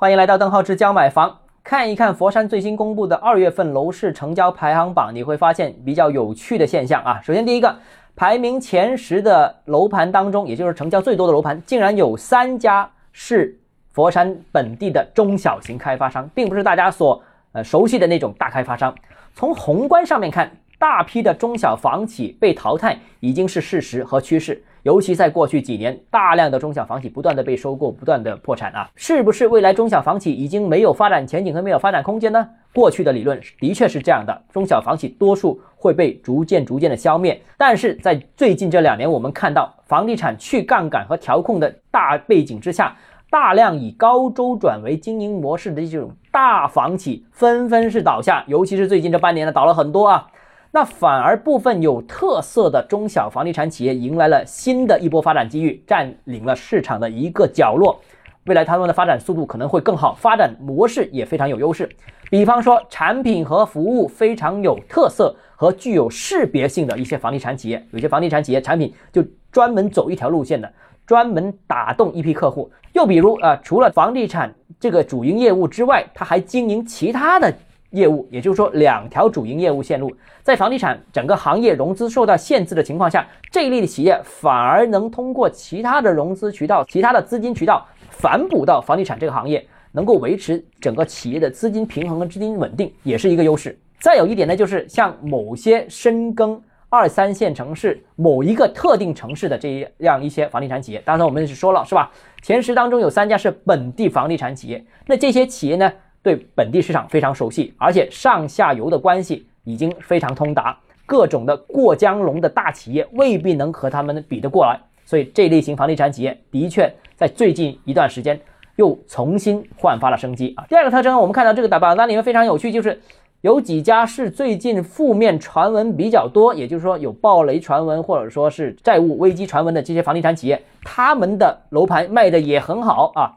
欢迎来到邓浩之教买房，看一看佛山最新公布的二月份楼市成交排行榜，你会发现比较有趣的现象啊。首先，第一个排名前十的楼盘当中，也就是成交最多的楼盘，竟然有三家是佛山本地的中小型开发商，并不是大家所呃熟悉的那种大开发商。从宏观上面看，大批的中小房企被淘汰已经是事实和趋势。尤其在过去几年，大量的中小房企不断的被收购，不断的破产啊，是不是未来中小房企已经没有发展前景和没有发展空间呢？过去的理论的确是这样的，中小房企多数会被逐渐逐渐的消灭。但是在最近这两年，我们看到房地产去杠杆和调控的大背景之下，大量以高周转为经营模式的这种大房企纷纷是倒下，尤其是最近这半年呢，倒了很多啊。那反而部分有特色的中小房地产企业迎来了新的一波发展机遇，占领了市场的一个角落。未来他们的发展速度可能会更好，发展模式也非常有优势。比方说，产品和服务非常有特色和具有识别性的一些房地产企业，有些房地产企业产品就专门走一条路线的，专门打动一批客户。又比如啊，除了房地产这个主营业务之外，他还经营其他的。业务，也就是说两条主营业务线路，在房地产整个行业融资受到限制的情况下，这一类的企业反而能通过其他的融资渠道、其他的资金渠道反哺到房地产这个行业，能够维持整个企业的资金平衡和资金稳定，也是一个优势。再有一点呢，就是像某些深耕二三线城市、某一个特定城市的这样一些房地产企业，当然我们是说了，是吧？前十当中有三家是本地房地产企业，那这些企业呢？对本地市场非常熟悉，而且上下游的关系已经非常通达，各种的过江龙的大企业未必能和他们比得过来，所以这类型房地产企业的确在最近一段时间又重新焕发了生机啊。第二个特征，我们看到这个打榜单里面非常有趣，就是有几家是最近负面传闻比较多，也就是说有暴雷传闻或者说是债务危机传闻的这些房地产企业，他们的楼盘卖的也很好啊。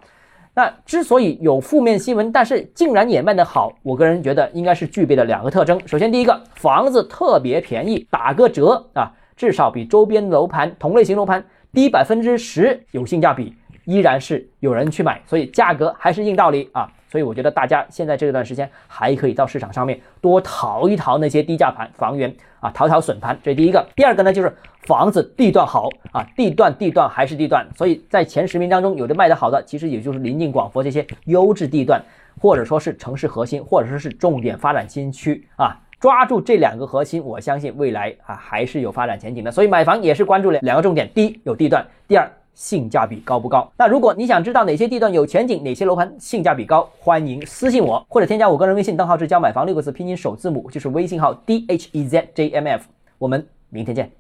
那之所以有负面新闻，但是竟然也卖得好，我个人觉得应该是具备了两个特征。首先，第一个，房子特别便宜，打个折啊，至少比周边楼盘同类型楼盘低百分之十，有性价比，依然是有人去买，所以价格还是硬道理啊。所以我觉得大家现在这段时间还可以到市场上面多淘一淘那些低价盘房源啊，淘淘笋盘。这是第一个。第二个呢，就是房子地段好啊，地段地段还是地段。所以在前十名当中，有的卖得好的，其实也就是临近广佛这些优质地段，或者说是城市核心，或者说是重点发展新区啊。抓住这两个核心，我相信未来啊还是有发展前景的。所以买房也是关注了两个重点：第一，有地段；第二。性价比高不高？那如果你想知道哪些地段有前景，哪些楼盘性价比高，欢迎私信我或者添加我个人微信账号是教买房六个字拼音首字母就是微信号 d h e z j m f。我们明天见。